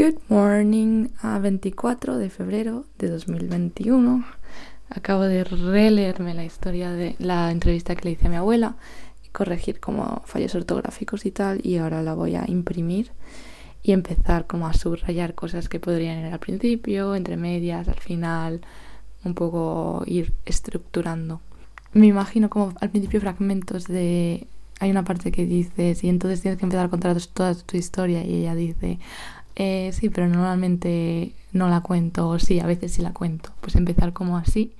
Good morning a 24 de febrero de 2021. Acabo de releerme la historia de la entrevista que le hice a mi abuela corregir como fallos ortográficos y tal y ahora la voy a imprimir y empezar como a subrayar cosas que podrían ir al principio, entre medias, al final, un poco ir estructurando. Me imagino como al principio fragmentos de hay una parte que dices y entonces tienes que empezar a contar toda tu historia y ella dice eh, sí, pero normalmente no la cuento, o sí, a veces sí la cuento. Pues empezar como así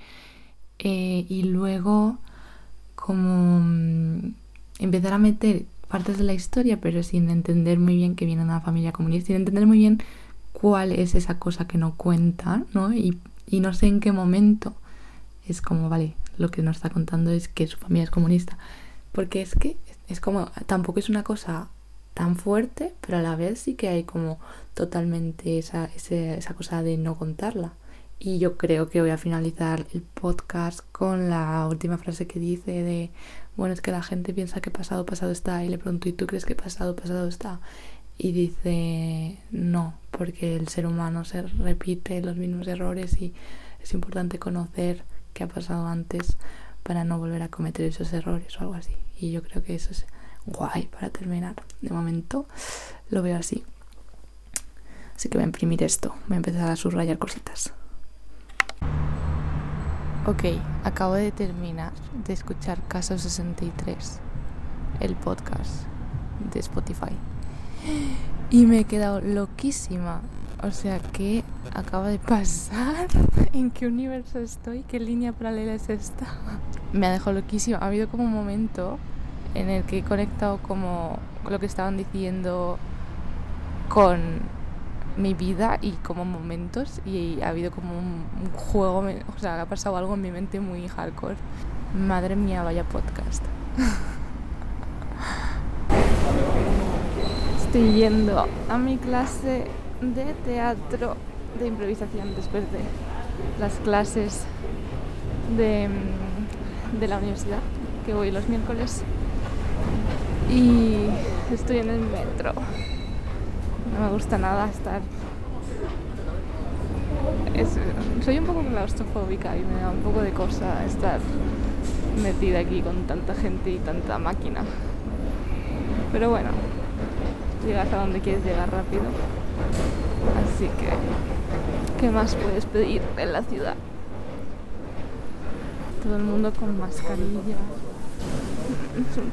eh, y luego como mm, empezar a meter partes de la historia, pero sin entender muy bien que viene una familia comunista, sin entender muy bien cuál es esa cosa que no cuenta, ¿no? Y, y no sé en qué momento es como, vale, lo que nos está contando es que su familia es comunista. Porque es que es como, tampoco es una cosa tan fuerte, pero a la vez sí que hay como totalmente esa, esa cosa de no contarla. Y yo creo que voy a finalizar el podcast con la última frase que dice de, bueno, es que la gente piensa que pasado, pasado está, y le pregunto, ¿y tú crees que pasado, pasado está? Y dice, no, porque el ser humano se repite los mismos errores y es importante conocer qué ha pasado antes para no volver a cometer esos errores o algo así. Y yo creo que eso es guay para terminar. De momento lo veo así. Así que voy a imprimir esto. Voy a empezar a subrayar cositas. Ok, acabo de terminar de escuchar Caso 63, el podcast de Spotify. Y me he quedado loquísima. O sea, ¿qué acaba de pasar? ¿En qué universo estoy? ¿Qué línea paralela es esta? Me ha dejado loquísima. Ha habido como un momento en el que he conectado como lo que estaban diciendo con mi vida y como momentos y ha habido como un, juego, o sea, ha pasado algo en mi mente muy hardcore. Madre mía, vaya podcast. Estoy yendo a mi clase de teatro de improvisación después de las clases de, de la universidad que voy los miércoles y estoy en el metro. No me gusta nada estar... soy un poco claustrofóbica y me da un poco de cosa estar metida aquí con tanta gente y tanta máquina. Pero bueno, llegas a donde quieres llegar rápido. Así que, ¿qué más puedes pedir en la ciudad? Todo el mundo con mascarilla. Es un.